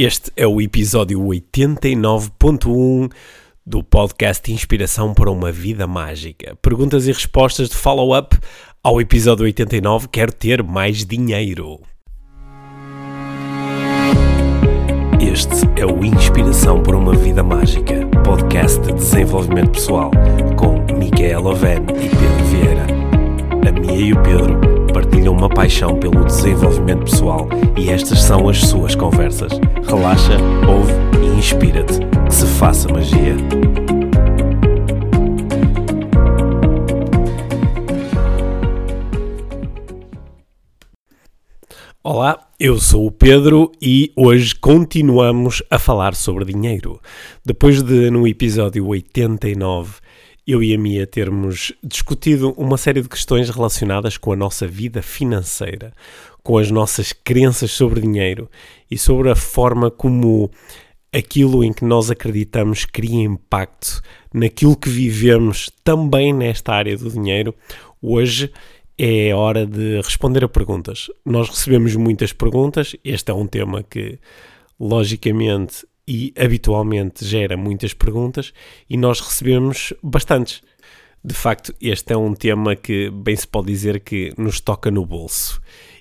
Este é o episódio 89.1 do podcast Inspiração para uma Vida Mágica. Perguntas e respostas de follow-up ao episódio 89. Quero ter mais dinheiro. Este é o Inspiração para uma Vida Mágica, podcast de desenvolvimento pessoal, com Micaela Oven e Pedro Vieira. A Mia e o Pedro partilham uma paixão pelo desenvolvimento pessoal e estas são as suas conversas. Relaxa, ouve e inspira-te. Que se faça magia. Olá, eu sou o Pedro e hoje continuamos a falar sobre dinheiro. Depois de, no episódio 89, eu e a Mia termos discutido uma série de questões relacionadas com a nossa vida financeira, com as nossas crenças sobre dinheiro e sobre a forma como aquilo em que nós acreditamos cria impacto naquilo que vivemos também nesta área do dinheiro. Hoje é hora de responder a perguntas. Nós recebemos muitas perguntas, este é um tema que logicamente e habitualmente gera muitas perguntas e nós recebemos bastantes. De facto, este é um tema que bem se pode dizer que nos toca no bolso.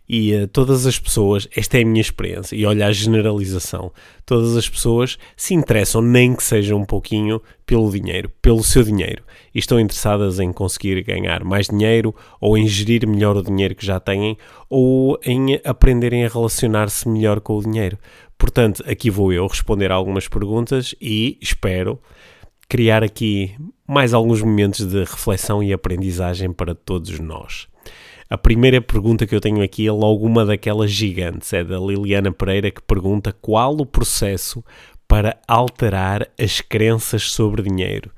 E uh, todas as pessoas, esta é a minha experiência, e olha a generalização, todas as pessoas se interessam, nem que seja um pouquinho, pelo dinheiro, pelo seu dinheiro, e estão interessadas em conseguir ganhar mais dinheiro, ou em gerir melhor o dinheiro que já têm, ou em aprenderem a relacionar-se melhor com o dinheiro. Portanto, aqui vou eu responder algumas perguntas e espero criar aqui mais alguns momentos de reflexão e aprendizagem para todos nós. A primeira pergunta que eu tenho aqui é logo uma daquelas gigantes, é da Liliana Pereira que pergunta qual o processo para alterar as crenças sobre dinheiro.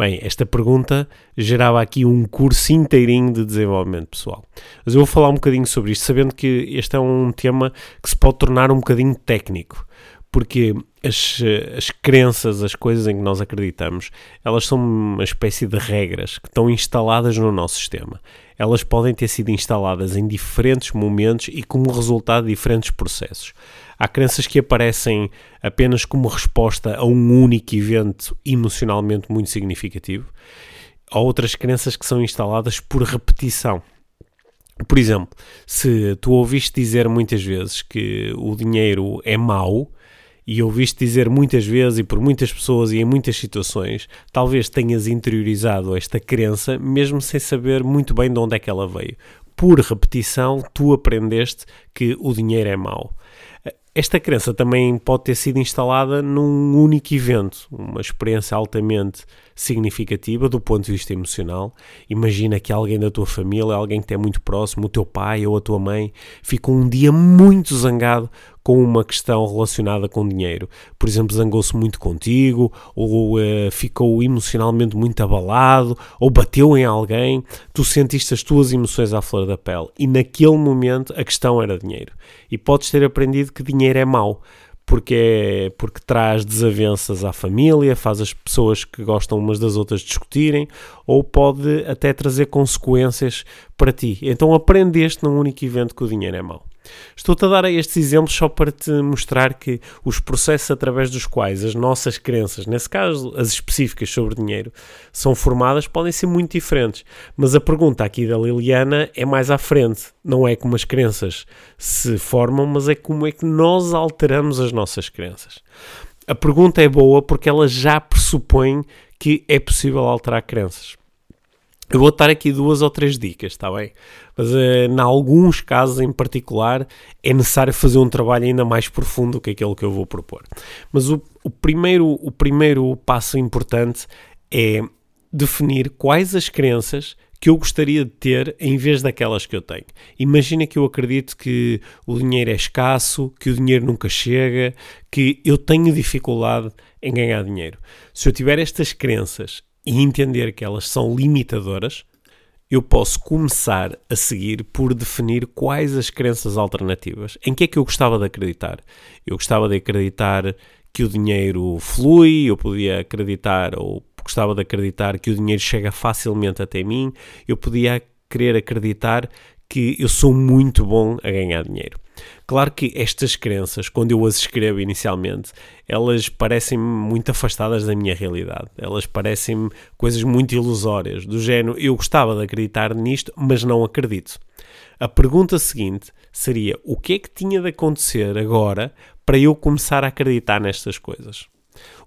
Bem, esta pergunta gerava aqui um curso inteirinho de desenvolvimento pessoal. Mas eu vou falar um bocadinho sobre isto, sabendo que este é um tema que se pode tornar um bocadinho técnico, porque as, as crenças, as coisas em que nós acreditamos, elas são uma espécie de regras que estão instaladas no nosso sistema. Elas podem ter sido instaladas em diferentes momentos e como resultado de diferentes processos. Há crenças que aparecem apenas como resposta a um único evento emocionalmente muito significativo. Há outras crenças que são instaladas por repetição. Por exemplo, se tu ouviste dizer muitas vezes que o dinheiro é mau, e ouviste dizer muitas vezes e por muitas pessoas e em muitas situações, talvez tenhas interiorizado esta crença mesmo sem saber muito bem de onde é que ela veio. Por repetição, tu aprendeste que o dinheiro é mau. Esta crença também pode ter sido instalada num único evento, uma experiência altamente significativa do ponto de vista emocional. Imagina que alguém da tua família, alguém que te é muito próximo, o teu pai ou a tua mãe, ficou um dia muito zangado com uma questão relacionada com dinheiro. Por exemplo, zangou-se muito contigo, ou uh, ficou emocionalmente muito abalado, ou bateu em alguém, tu sentiste as tuas emoções à flor da pele. E naquele momento a questão era dinheiro. E podes ter aprendido que dinheiro é mau porque, é, porque traz desavenças à família, faz as pessoas que gostam umas das outras discutirem, ou pode até trazer consequências para ti. Então aprendeste num único evento que o dinheiro é mau. Estou-te a dar estes exemplos só para te mostrar que os processos através dos quais as nossas crenças, nesse caso as específicas sobre dinheiro, são formadas podem ser muito diferentes. Mas a pergunta aqui da Liliana é mais à frente. Não é como as crenças se formam, mas é como é que nós alteramos as nossas crenças. A pergunta é boa porque ela já pressupõe que é possível alterar crenças. Eu vou dar aqui duas ou três dicas, está bem? Mas uh, em alguns casos em particular é necessário fazer um trabalho ainda mais profundo que aquele que eu vou propor. Mas o, o, primeiro, o primeiro passo importante é definir quais as crenças que eu gostaria de ter em vez daquelas que eu tenho. Imagina que eu acredito que o dinheiro é escasso, que o dinheiro nunca chega, que eu tenho dificuldade em ganhar dinheiro. Se eu tiver estas crenças e entender que elas são limitadoras, eu posso começar a seguir por definir quais as crenças alternativas. Em que é que eu gostava de acreditar? Eu gostava de acreditar que o dinheiro flui, eu podia acreditar ou gostava de acreditar que o dinheiro chega facilmente até mim, eu podia querer acreditar que eu sou muito bom a ganhar dinheiro. Claro que estas crenças, quando eu as escrevo inicialmente, elas parecem-me muito afastadas da minha realidade. Elas parecem-me coisas muito ilusórias, do género eu gostava de acreditar nisto, mas não acredito. A pergunta seguinte seria: o que é que tinha de acontecer agora para eu começar a acreditar nestas coisas?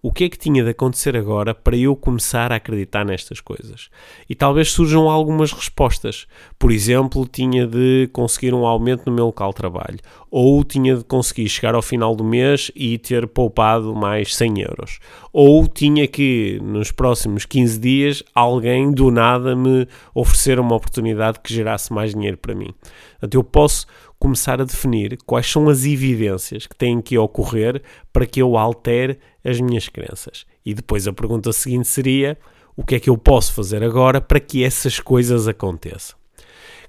O que é que tinha de acontecer agora para eu começar a acreditar nestas coisas? E talvez surjam algumas respostas. Por exemplo, tinha de conseguir um aumento no meu local de trabalho. Ou tinha de conseguir chegar ao final do mês e ter poupado mais 100 euros. Ou tinha que, nos próximos 15 dias, alguém do nada me oferecer uma oportunidade que gerasse mais dinheiro para mim. Portanto, eu posso começar a definir quais são as evidências que têm que ocorrer para que eu altere as minhas crenças. E depois a pergunta seguinte seria: o que é que eu posso fazer agora para que essas coisas aconteçam?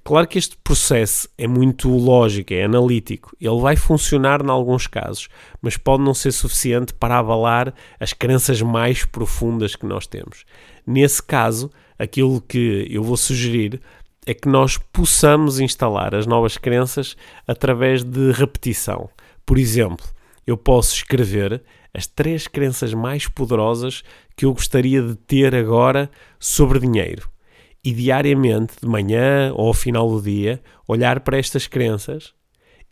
Claro que este processo é muito lógico, é analítico. Ele vai funcionar em alguns casos, mas pode não ser suficiente para avalar as crenças mais profundas que nós temos. Nesse caso, aquilo que eu vou sugerir é que nós possamos instalar as novas crenças através de repetição. Por exemplo, eu posso escrever as três crenças mais poderosas que eu gostaria de ter agora sobre dinheiro. E diariamente, de manhã ou ao final do dia, olhar para estas crenças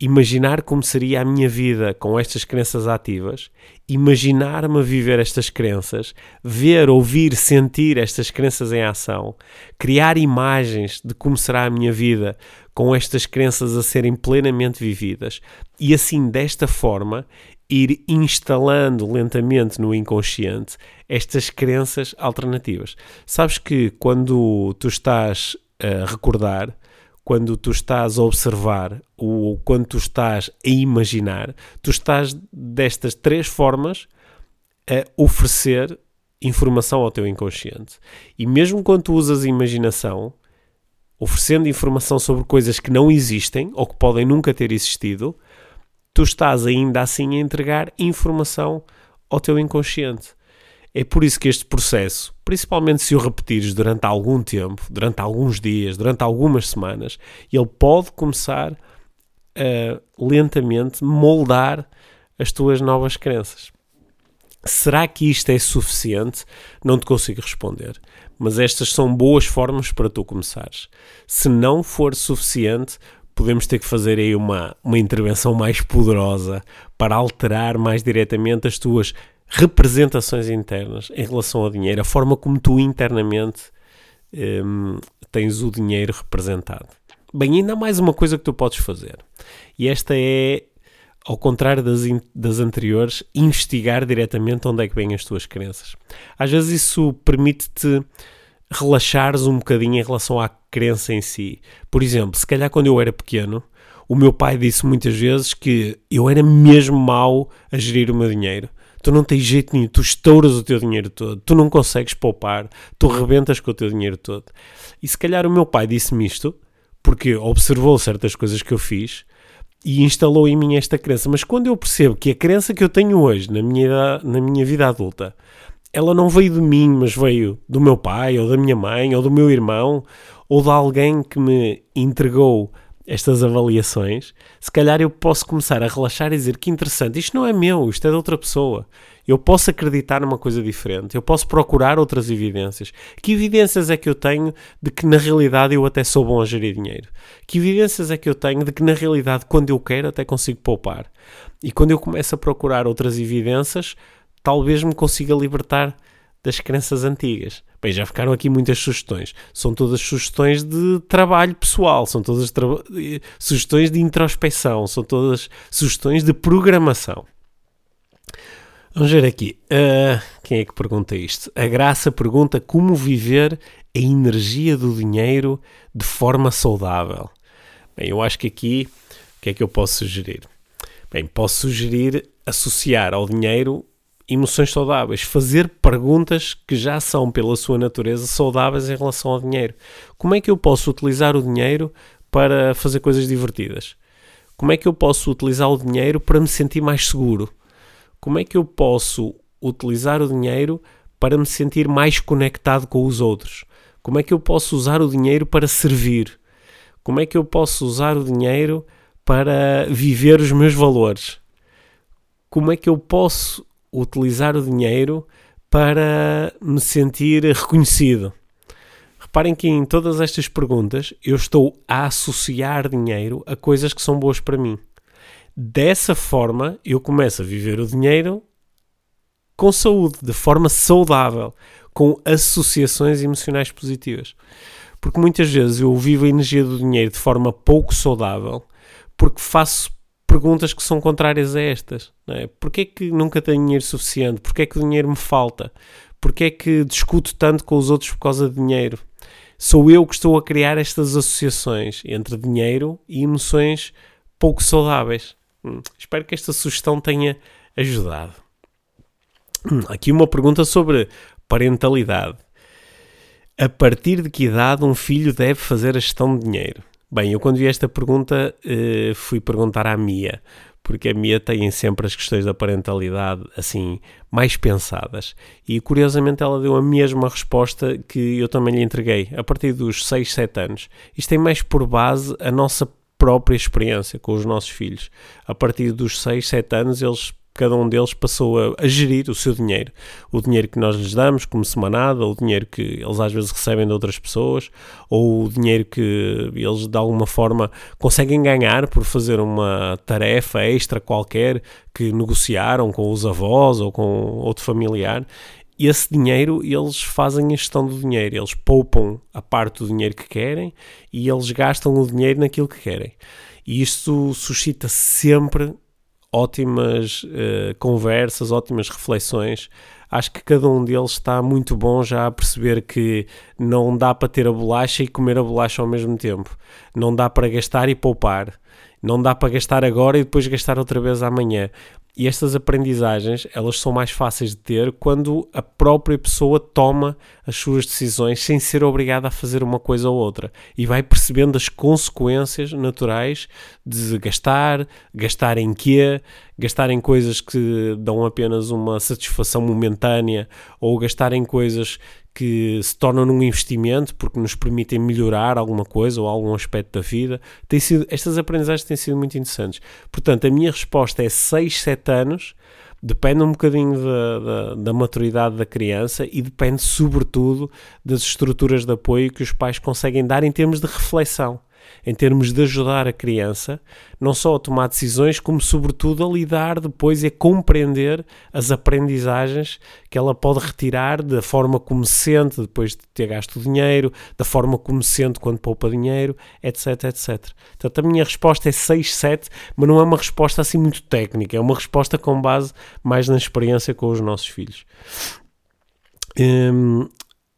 imaginar como seria a minha vida com estas crenças ativas, imaginar-me a viver estas crenças, ver, ouvir, sentir estas crenças em ação, criar imagens de como será a minha vida com estas crenças a serem plenamente vividas e assim desta forma ir instalando lentamente no inconsciente estas crenças alternativas. Sabes que quando tu estás a recordar, quando tu estás a observar ou quando tu estás a imaginar, tu estás destas três formas a oferecer informação ao teu inconsciente. E mesmo quando tu usas a imaginação, oferecendo informação sobre coisas que não existem ou que podem nunca ter existido, tu estás ainda assim a entregar informação ao teu inconsciente. É por isso que este processo, principalmente se o repetires durante algum tempo, durante alguns dias, durante algumas semanas, ele pode começar a lentamente moldar as tuas novas crenças. Será que isto é suficiente? Não te consigo responder. Mas estas são boas formas para tu começares. Se não for suficiente, podemos ter que fazer aí uma, uma intervenção mais poderosa para alterar mais diretamente as tuas representações internas em relação ao dinheiro, a forma como tu internamente um, tens o dinheiro representado. Bem, ainda há mais uma coisa que tu podes fazer, e esta é, ao contrário das, das anteriores, investigar diretamente onde é que vêm as tuas crenças. Às vezes isso permite-te relaxares um bocadinho em relação à crença em si. Por exemplo, se calhar quando eu era pequeno, o meu pai disse muitas vezes que eu era mesmo mau a gerir o meu dinheiro tu não tens jeito nenhum, tu estouras o teu dinheiro todo, tu não consegues poupar, tu rebentas com o teu dinheiro todo. E se calhar o meu pai disse-me isto porque observou certas coisas que eu fiz e instalou em mim esta crença. Mas quando eu percebo que a crença que eu tenho hoje na minha, na minha vida adulta ela não veio de mim, mas veio do meu pai, ou da minha mãe, ou do meu irmão, ou de alguém que me entregou estas avaliações, se calhar eu posso começar a relaxar e dizer que interessante, isto não é meu, isto é de outra pessoa. Eu posso acreditar numa coisa diferente, eu posso procurar outras evidências. Que evidências é que eu tenho de que na realidade eu até sou bom a gerir dinheiro? Que evidências é que eu tenho de que na realidade, quando eu quero, até consigo poupar? E quando eu começo a procurar outras evidências, talvez me consiga libertar das crenças antigas. Bem, já ficaram aqui muitas sugestões. São todas sugestões de trabalho pessoal, são todas sugestões de introspecção, são todas sugestões de programação. Vamos ver aqui. Uh, quem é que pergunta isto? A Graça pergunta como viver a energia do dinheiro de forma saudável. Bem, eu acho que aqui, o que é que eu posso sugerir? Bem, posso sugerir associar ao dinheiro emoções saudáveis, fazer perguntas que já são, pela sua natureza, saudáveis em relação ao dinheiro. Como é que eu posso utilizar o dinheiro para fazer coisas divertidas? Como é que eu posso utilizar o dinheiro para me sentir mais seguro? Como é que eu posso utilizar o dinheiro para me sentir mais conectado com os outros? Como é que eu posso usar o dinheiro para servir? Como é que eu posso usar o dinheiro para viver os meus valores? Como é que eu posso utilizar o dinheiro para me sentir reconhecido? Reparem que em todas estas perguntas eu estou a associar dinheiro a coisas que são boas para mim. Dessa forma, eu começo a viver o dinheiro com saúde, de forma saudável, com associações emocionais positivas. Porque muitas vezes eu vivo a energia do dinheiro de forma pouco saudável, porque faço perguntas que são contrárias a estas. Não é? Porquê que nunca tenho dinheiro suficiente? Porquê é que o dinheiro me falta? Porquê é que discuto tanto com os outros por causa de dinheiro? sou eu que estou a criar estas associações entre dinheiro e emoções pouco saudáveis. Hum, espero que esta sugestão tenha ajudado. Hum, aqui uma pergunta sobre parentalidade. A partir de que idade um filho deve fazer a gestão de dinheiro? Bem, eu quando vi esta pergunta uh, fui perguntar à Mia, porque a Mia tem sempre as questões da parentalidade assim mais pensadas. E curiosamente ela deu a mesma resposta que eu também lhe entreguei, a partir dos 6, 7 anos. Isto tem mais por base a nossa própria experiência com os nossos filhos. A partir dos 6, 7 anos eles cada um deles passou a, a, gerir o seu dinheiro. O dinheiro que nós lhes damos como semanada, ou o dinheiro que eles às vezes recebem de outras pessoas, ou o dinheiro que eles de alguma forma conseguem ganhar por fazer uma tarefa extra qualquer que negociaram com os avós ou com outro familiar. Esse dinheiro, eles fazem a gestão do dinheiro, eles poupam a parte do dinheiro que querem e eles gastam o dinheiro naquilo que querem. E isto suscita sempre ótimas uh, conversas, ótimas reflexões. Acho que cada um deles está muito bom já a perceber que não dá para ter a bolacha e comer a bolacha ao mesmo tempo. Não dá para gastar e poupar. Não dá para gastar agora e depois gastar outra vez amanhã. E estas aprendizagens, elas são mais fáceis de ter quando a própria pessoa toma as suas decisões sem ser obrigada a fazer uma coisa ou outra. E vai percebendo as consequências naturais de gastar, gastar em quê, gastar em coisas que dão apenas uma satisfação momentânea ou gastar em coisas que se tornam num investimento porque nos permitem melhorar alguma coisa ou algum aspecto da vida. Tem sido, estas aprendizagens têm sido muito interessantes. Portanto, a minha resposta é 6, 7 anos. Depende um bocadinho da, da, da, maturidade da criança e depende, sobretudo, das estruturas de apoio que os pais conseguem dar em termos de reflexão em termos de ajudar a criança, não só a tomar decisões, como sobretudo a lidar depois e a compreender as aprendizagens que ela pode retirar da forma como se sente depois de ter gasto dinheiro, da forma como se sente quando poupa dinheiro, etc, etc. Portanto, a minha resposta é 6, 7, mas não é uma resposta assim muito técnica, é uma resposta com base mais na experiência com os nossos filhos. Hum,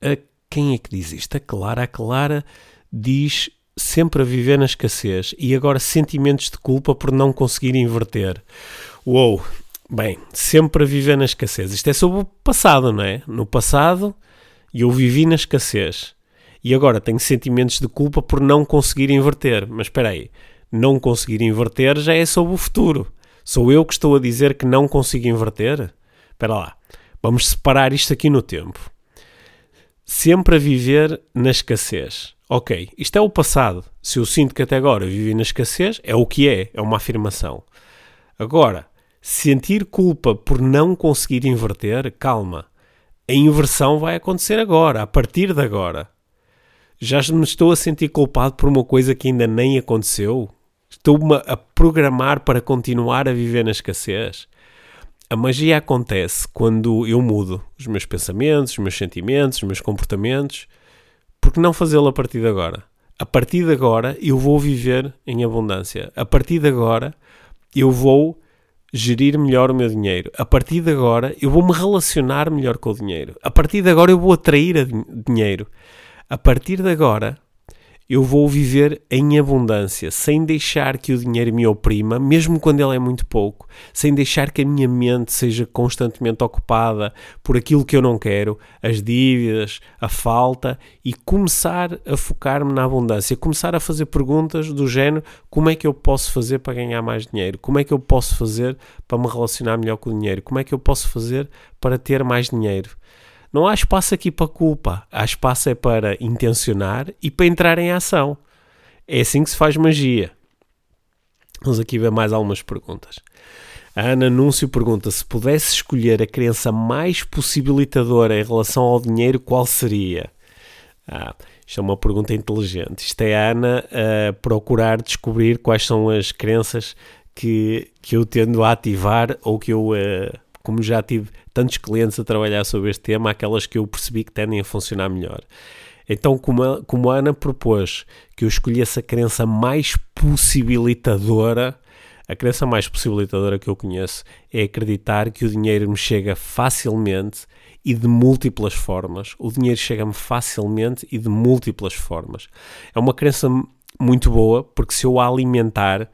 a, quem é que diz isto? A Clara. A Clara diz sempre a viver na escassez e agora sentimentos de culpa por não conseguir inverter. Uou! Bem, sempre a viver na escassez. Isto é sobre o passado, não é? No passado eu vivi na escassez e agora tenho sentimentos de culpa por não conseguir inverter. Mas espera aí, não conseguir inverter já é sobre o futuro. Sou eu que estou a dizer que não consigo inverter? Espera lá, vamos separar isto aqui no tempo. Sempre a viver na escassez ok, isto é o passado. Se eu sinto que até agora vivi na escassez, é o que é, é uma afirmação. Agora, sentir culpa por não conseguir inverter, calma. A inversão vai acontecer agora, a partir de agora. Já me estou a sentir culpado por uma coisa que ainda nem aconteceu? Estou-me a programar para continuar a viver na escassez? A magia acontece quando eu mudo os meus pensamentos, os meus sentimentos, os meus comportamentos porque não fazê-lo a partir de agora? A partir de agora eu vou viver em abundância. A partir de agora eu vou gerir melhor o meu dinheiro. A partir de agora eu vou me relacionar melhor com o dinheiro. A partir de agora eu vou atrair dinheiro. A partir de agora eu vou viver em abundância, sem deixar que o dinheiro me oprima, mesmo quando ele é muito pouco, sem deixar que a minha mente seja constantemente ocupada por aquilo que eu não quero, as dívidas, a falta, e começar a focar-me na abundância, começar a fazer perguntas do género: como é que eu posso fazer para ganhar mais dinheiro? Como é que eu posso fazer para me relacionar melhor com o dinheiro? Como é que eu posso fazer para ter mais dinheiro? Não há espaço aqui para culpa. Há espaço é para intencionar e para entrar em ação. É assim que se faz magia. Vamos aqui ver mais algumas perguntas. A Ana Anúncio pergunta: se pudesse escolher a crença mais possibilitadora em relação ao dinheiro, qual seria? Ah, isto é uma pergunta inteligente. Isto é a Ana a procurar descobrir quais são as crenças que, que eu tendo a ativar ou que eu, uh, como já tive tantos clientes a trabalhar sobre este tema, aquelas que eu percebi que tendem a funcionar melhor. Então, como a, como a Ana propôs que eu escolhesse a crença mais possibilitadora, a crença mais possibilitadora que eu conheço é acreditar que o dinheiro me chega facilmente e de múltiplas formas. O dinheiro chega-me facilmente e de múltiplas formas. É uma crença muito boa porque se eu a alimentar,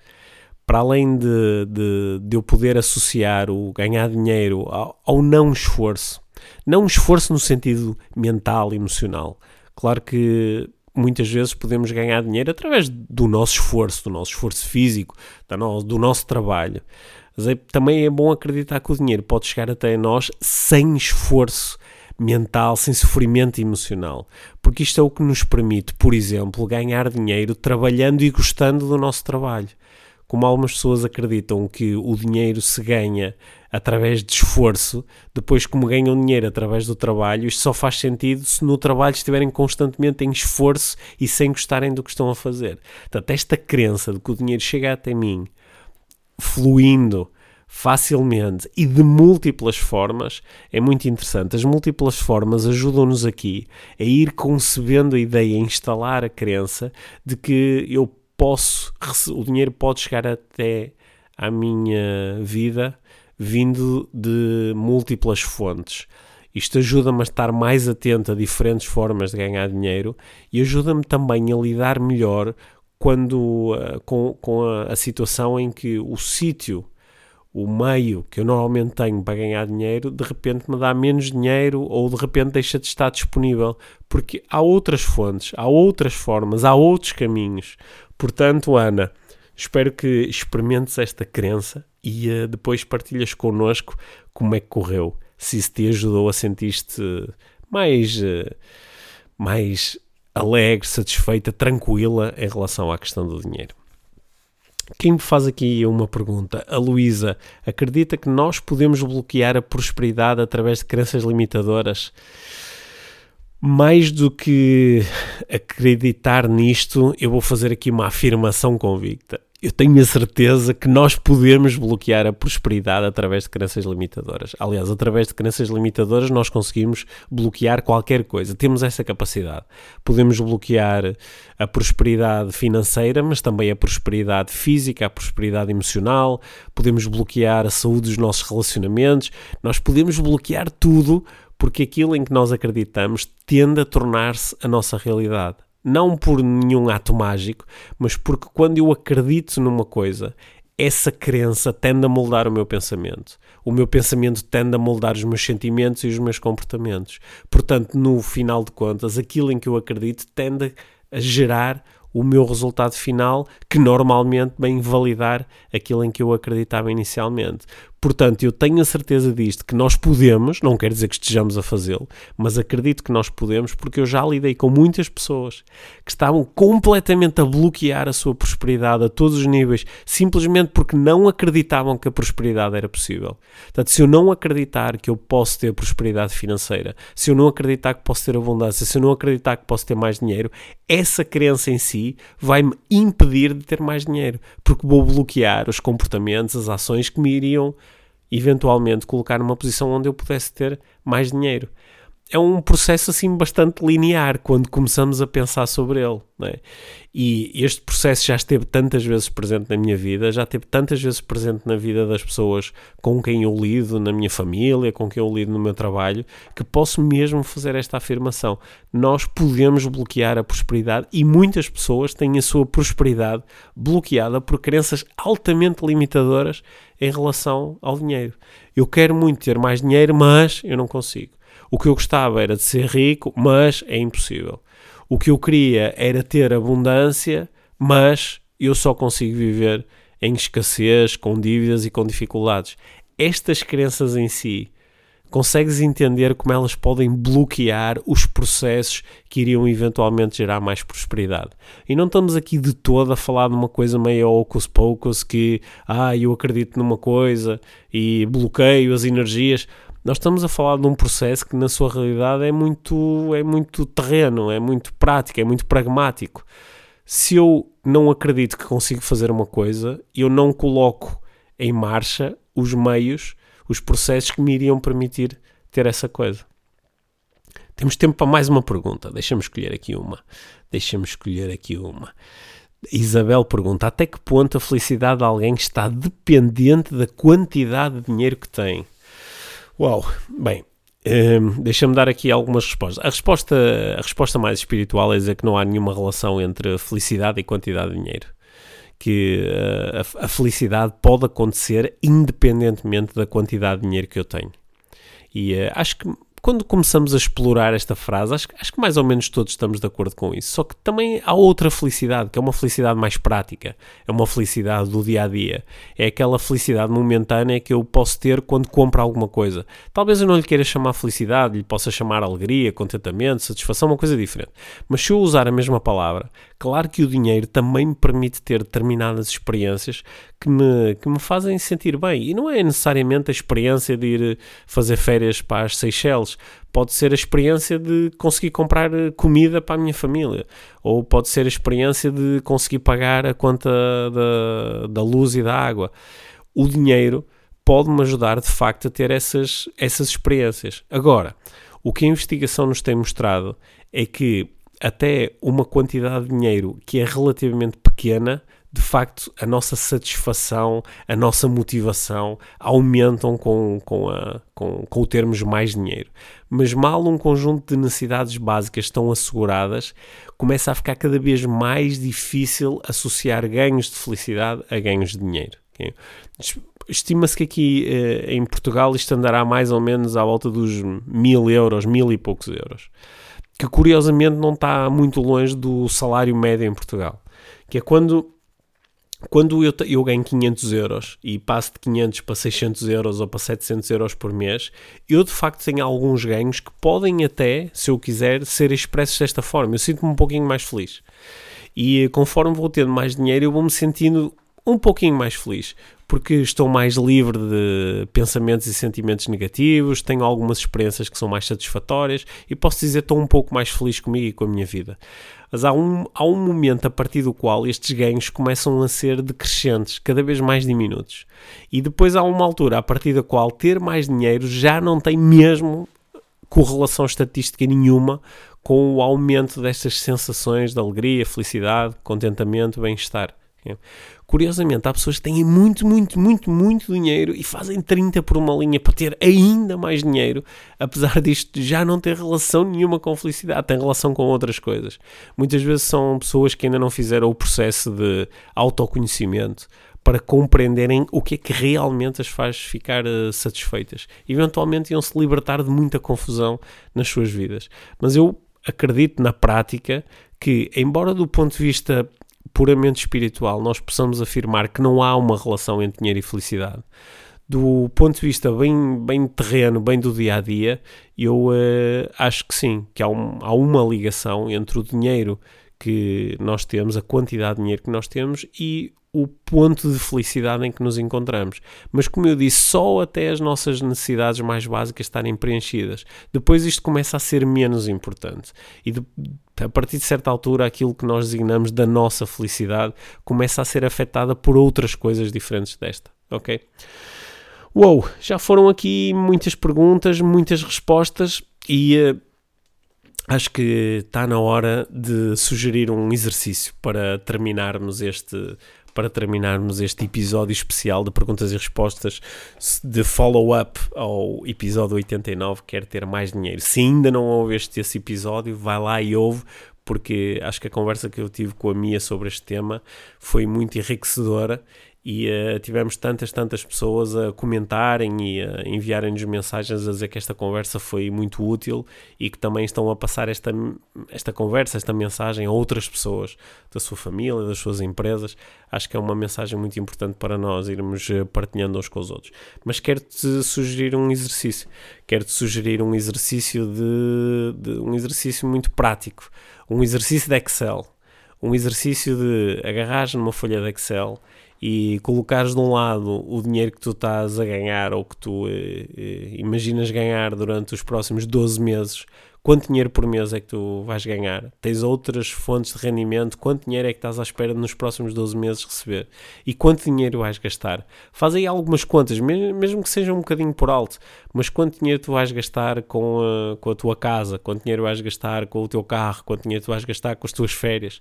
para além de, de, de eu poder associar o ganhar dinheiro ao, ao não esforço, não esforço no sentido mental, emocional. Claro que muitas vezes podemos ganhar dinheiro através do nosso esforço, do nosso esforço físico, do nosso trabalho. Mas é, também é bom acreditar que o dinheiro pode chegar até nós sem esforço mental, sem sofrimento emocional. Porque isto é o que nos permite, por exemplo, ganhar dinheiro trabalhando e gostando do nosso trabalho como algumas pessoas acreditam que o dinheiro se ganha através de esforço, depois, como ganham dinheiro através do trabalho, isto só faz sentido se no trabalho estiverem constantemente em esforço e sem gostarem do que estão a fazer. Portanto, esta crença de que o dinheiro chega até mim fluindo facilmente e de múltiplas formas é muito interessante. As múltiplas formas ajudam-nos aqui a ir concebendo a ideia, a instalar a crença de que eu posso, o dinheiro pode chegar até à minha vida vindo de múltiplas fontes. Isto ajuda-me a estar mais atento a diferentes formas de ganhar dinheiro e ajuda-me também a lidar melhor quando, uh, com, com a, a, situação em que o sítio, o meio que eu normalmente tenho para ganhar dinheiro, de repente me dá menos dinheiro ou de repente deixa de estar disponível. Porque há outras fontes, há outras formas, há outros caminhos. Portanto, Ana, espero que experimentes esta crença e uh, depois partilhas connosco como é que correu. Se isso te ajudou a sentir-te mais, uh, mais alegre, satisfeita, tranquila em relação à questão do dinheiro. Quem me faz aqui uma pergunta? A Luísa acredita que nós podemos bloquear a prosperidade através de crenças limitadoras? Mais do que acreditar nisto, eu vou fazer aqui uma afirmação convicta. Eu tenho a certeza que nós podemos bloquear a prosperidade através de crenças limitadoras. Aliás, através de crenças limitadoras, nós conseguimos bloquear qualquer coisa. Temos essa capacidade. Podemos bloquear a prosperidade financeira, mas também a prosperidade física, a prosperidade emocional. Podemos bloquear a saúde dos nossos relacionamentos. Nós podemos bloquear tudo porque aquilo em que nós acreditamos tende a tornar-se a nossa realidade. Não por nenhum ato mágico, mas porque quando eu acredito numa coisa, essa crença tende a moldar o meu pensamento. O meu pensamento tende a moldar os meus sentimentos e os meus comportamentos. Portanto, no final de contas, aquilo em que eu acredito tende a gerar o meu resultado final, que normalmente vem validar aquilo em que eu acreditava inicialmente. Portanto, eu tenho a certeza disto, que nós podemos, não quer dizer que estejamos a fazê-lo, mas acredito que nós podemos, porque eu já lidei com muitas pessoas que estavam completamente a bloquear a sua prosperidade a todos os níveis, simplesmente porque não acreditavam que a prosperidade era possível. Portanto, se eu não acreditar que eu posso ter prosperidade financeira, se eu não acreditar que posso ter abundância, se eu não acreditar que posso ter mais dinheiro, essa crença em si vai-me impedir de ter mais dinheiro, porque vou bloquear os comportamentos, as ações que me iriam eventualmente colocar numa posição onde eu pudesse ter mais dinheiro. É um processo assim bastante linear quando começamos a pensar sobre ele. É? E este processo já esteve tantas vezes presente na minha vida, já esteve tantas vezes presente na vida das pessoas com quem eu lido, na minha família, com quem eu lido no meu trabalho, que posso mesmo fazer esta afirmação. Nós podemos bloquear a prosperidade e muitas pessoas têm a sua prosperidade bloqueada por crenças altamente limitadoras em relação ao dinheiro. Eu quero muito ter mais dinheiro, mas eu não consigo. O que eu gostava era de ser rico, mas é impossível. O que eu queria era ter abundância, mas eu só consigo viver em escassez, com dívidas e com dificuldades. Estas crenças em si, Consegues entender como elas podem bloquear os processos que iriam eventualmente gerar mais prosperidade. E não estamos aqui de todo a falar de uma coisa meio ocus pocus que, ah, eu acredito numa coisa e bloqueio as energias. Nós estamos a falar de um processo que na sua realidade é muito, é muito terreno, é muito prático, é muito pragmático. Se eu não acredito que consigo fazer uma coisa, eu não coloco em marcha os meios os processos que me iriam permitir ter essa coisa. Temos tempo para mais uma pergunta. Deixa-me escolher aqui uma. Deixa-me escolher aqui uma. Isabel pergunta: até que ponto a felicidade de alguém está dependente da quantidade de dinheiro que tem? Uau, bem, um, deixa-me dar aqui algumas respostas. A resposta, a resposta mais espiritual é dizer que não há nenhuma relação entre felicidade e quantidade de dinheiro que uh, a, a, felicidade pode acontecer independentemente da quantidade de dinheiro que eu tenho. E uh, acho que quando começamos a explorar esta frase, acho, acho, que mais ou menos todos estamos de acordo com isso. Só que também há outra felicidade, que é uma felicidade mais prática, é uma felicidade do dia a dia. É aquela felicidade momentânea que eu posso ter quando compro alguma coisa. Talvez eu não lhe queira chamar felicidade, lhe possa chamar alegria, contentamento, satisfação, uma coisa diferente. Mas se eu usar a mesma palavra, claro que o dinheiro também me permite ter determinadas experiências que me, que me fazem sentir bem. E não é necessariamente a experiência de ir fazer férias para as Seychelles. Pode ser a experiência de conseguir comprar eh, comida para a minha família. Ou pode ser a experiência de conseguir pagar a conta da, da luz e da água. O dinheiro pode-me ajudar, de facto, a ter essas, essas experiências. Agora, o que a investigação nos tem mostrado é que até uma quantidade de dinheiro que é relativamente pequena de facto, a nossa satisfação, a nossa motivação aumentam com, com, a, com, com o termos mais dinheiro. Mas mal um conjunto de necessidades básicas estão asseguradas, começa a ficar cada vez mais difícil associar ganhos de felicidade a ganhos de dinheiro. Estima-se que aqui eh, em Portugal isto andará mais ou menos à volta dos mil euros, mil e poucos euros. Que curiosamente não está muito longe do salário médio em Portugal. Que é quando quando eu, eu ganho 500 euros e passo de 500 para 600 euros ou para 700 euros por mês, eu de facto tenho alguns ganhos que podem até, se eu quiser, ser expressos desta forma. Eu sinto-me um pouquinho mais feliz. E conforme vou tendo mais dinheiro, eu vou-me sentindo um pouquinho mais feliz, porque estou mais livre de pensamentos e sentimentos negativos, tenho algumas experiências que são mais satisfatórias e posso dizer que estou um pouco mais feliz comigo e com a minha vida. Mas há um, há um momento a partir do qual estes ganhos começam a ser decrescentes, cada vez mais diminutos. E depois há uma altura a partir da qual ter mais dinheiro já não tem mesmo correlação estatística nenhuma com o aumento destas sensações de alegria, felicidade, contentamento, bem-estar. Curiosamente, há pessoas que têm muito, muito, muito, muito dinheiro e fazem 30 por uma linha para ter ainda mais dinheiro, apesar disto já não ter relação nenhuma com felicidade, tem relação com outras coisas. Muitas vezes são pessoas que ainda não fizeram o processo de autoconhecimento para compreenderem o que é que realmente as faz ficar uh, satisfeitas. Eventualmente iam se libertar de muita confusão nas suas vidas. Mas eu acredito na prática que, embora do ponto de vista puramente espiritual nós possamos afirmar que não há uma relação entre dinheiro e felicidade, do ponto de vista bem, bem terreno, bem do dia a dia, eu uh, acho que sim, que há, um, há uma ligação entre o dinheiro que nós temos, a quantidade de dinheiro que nós temos e o ponto de felicidade em que nos encontramos. Mas, como eu disse, só até as nossas necessidades mais básicas estarem preenchidas. Depois isto começa a ser menos importante. E de, a partir de certa altura, aquilo que nós designamos da nossa felicidade começa a ser afetada por outras coisas diferentes desta. Ok? Uou, já foram aqui muitas perguntas, muitas respostas e. Uh, acho que está na hora de sugerir um exercício para terminarmos este para terminarmos este episódio especial de perguntas e respostas de follow-up ao episódio 89, quer ter mais dinheiro. Se ainda não ouveste esse episódio, vai lá e ouve, porque acho que a conversa que eu tive com a Mia sobre este tema foi muito enriquecedora e uh, tivemos tantas, tantas pessoas a comentarem e a enviarem-nos mensagens a dizer que esta conversa foi muito útil e que também estão a passar esta, esta conversa, esta mensagem a outras pessoas da sua família, das suas empresas. Acho que é uma mensagem muito importante para nós irmos eh, partilhando uns com os outros. Mas quero-te sugerir um exercício. Quero-te sugerir um exercício de, de um exercício muito prático, um exercício de Excel. Um exercício de agarrar numa folha de Excel e colocares de um lado o dinheiro que tu estás a ganhar ou que tu eh, eh, imaginas ganhar durante os próximos 12 meses quanto dinheiro por mês é que tu vais ganhar, tens outras fontes de rendimento, quanto dinheiro é que estás à espera nos próximos 12 meses receber? E quanto dinheiro vais gastar. Faz aí algumas contas, mesmo que seja um bocadinho por alto, mas quanto dinheiro tu vais gastar com a, com a tua casa, quanto dinheiro vais gastar com o teu carro, quanto dinheiro tu vais gastar com as tuas férias?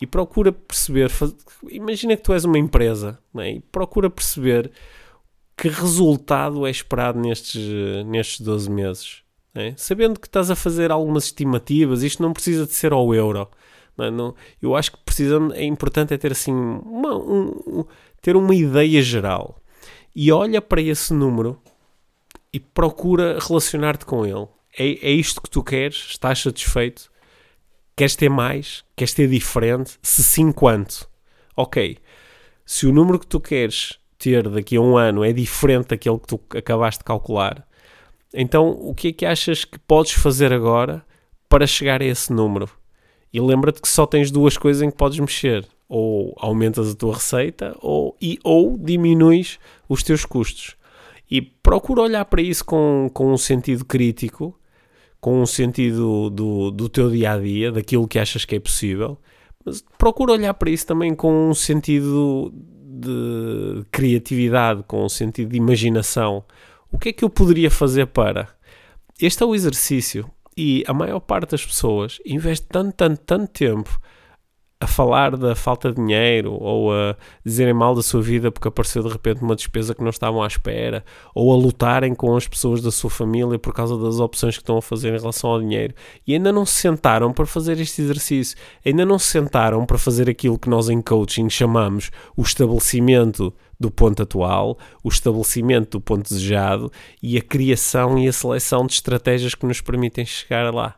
E procura perceber, faz, imagina que tu és uma empresa é? e procura perceber que resultado é esperado nestes, nestes 12 meses é? sabendo que estás a fazer algumas estimativas, isto não precisa de ser ao euro. Não, é? não eu acho que precisa, é importante é ter assim uma, um, um, ter uma ideia geral e olha para esse número e procura relacionar-te com ele. É, é isto que tu queres? Estás satisfeito? Queres ter mais? Queres ter diferente? Se sim, quanto? Ok. Se o número que tu queres ter daqui a um ano é diferente daquele que tu acabaste de calcular, então, o que é que achas que podes fazer agora para chegar a esse número? E lembra-te que só tens duas coisas em que podes mexer: ou aumentas a tua receita ou, e, ou diminuis os teus custos. E procura olhar para isso com, com um sentido crítico, com um sentido do, do teu dia a dia, daquilo que achas que é possível, mas procura olhar para isso também com um sentido de criatividade, com um sentido de imaginação o que é que eu poderia fazer para? Este é o exercício e a maior parte das pessoas investe tanto, tanto, tanto tempo a falar da falta de dinheiro ou a dizerem mal da sua vida porque apareceu de repente uma despesa que não estavam à espera ou a lutarem com as pessoas da sua família por causa das opções que estão a fazer em relação ao dinheiro e ainda não se sentaram para fazer este exercício, ainda não se sentaram para fazer aquilo que nós em coaching chamamos o estabelecimento do ponto atual, o estabelecimento do ponto desejado e a criação e a seleção de estratégias que nos permitem chegar lá.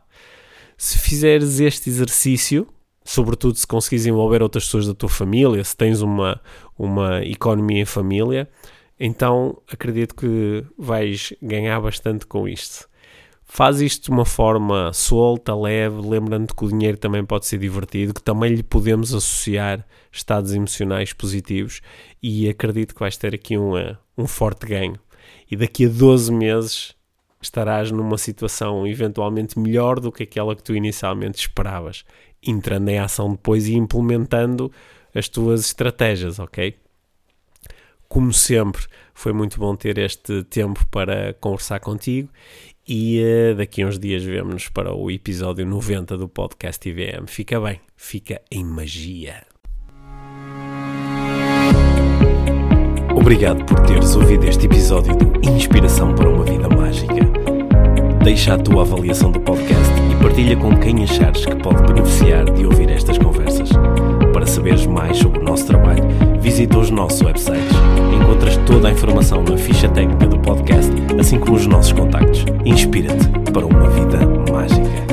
Se fizeres este exercício, sobretudo se conseguires envolver outras pessoas da tua família, se tens uma, uma economia em família, então acredito que vais ganhar bastante com isto. Faz isto de uma forma solta, leve, lembrando que o dinheiro também pode ser divertido, que também lhe podemos associar estados emocionais positivos e acredito que vais ter aqui um, um forte ganho. E daqui a 12 meses estarás numa situação eventualmente melhor do que aquela que tu inicialmente esperavas entrando em ação depois e implementando as tuas estratégias, ok? Como sempre, foi muito bom ter este tempo para conversar contigo e uh, daqui a uns dias vemos para o episódio 90 do podcast IVM. Fica bem, fica em magia. Obrigado por teres ouvido este episódio de Inspiração para uma Vida Mágica. Deixa a tua avaliação do podcast e partilha com quem achares que pode beneficiar de ouvir estas conversas. Para saberes mais sobre o nosso trabalho, visita os nossos websites. Encontras toda a informação na ficha técnica do podcast, assim como os nossos contactos. Inspira-te para uma vida mágica.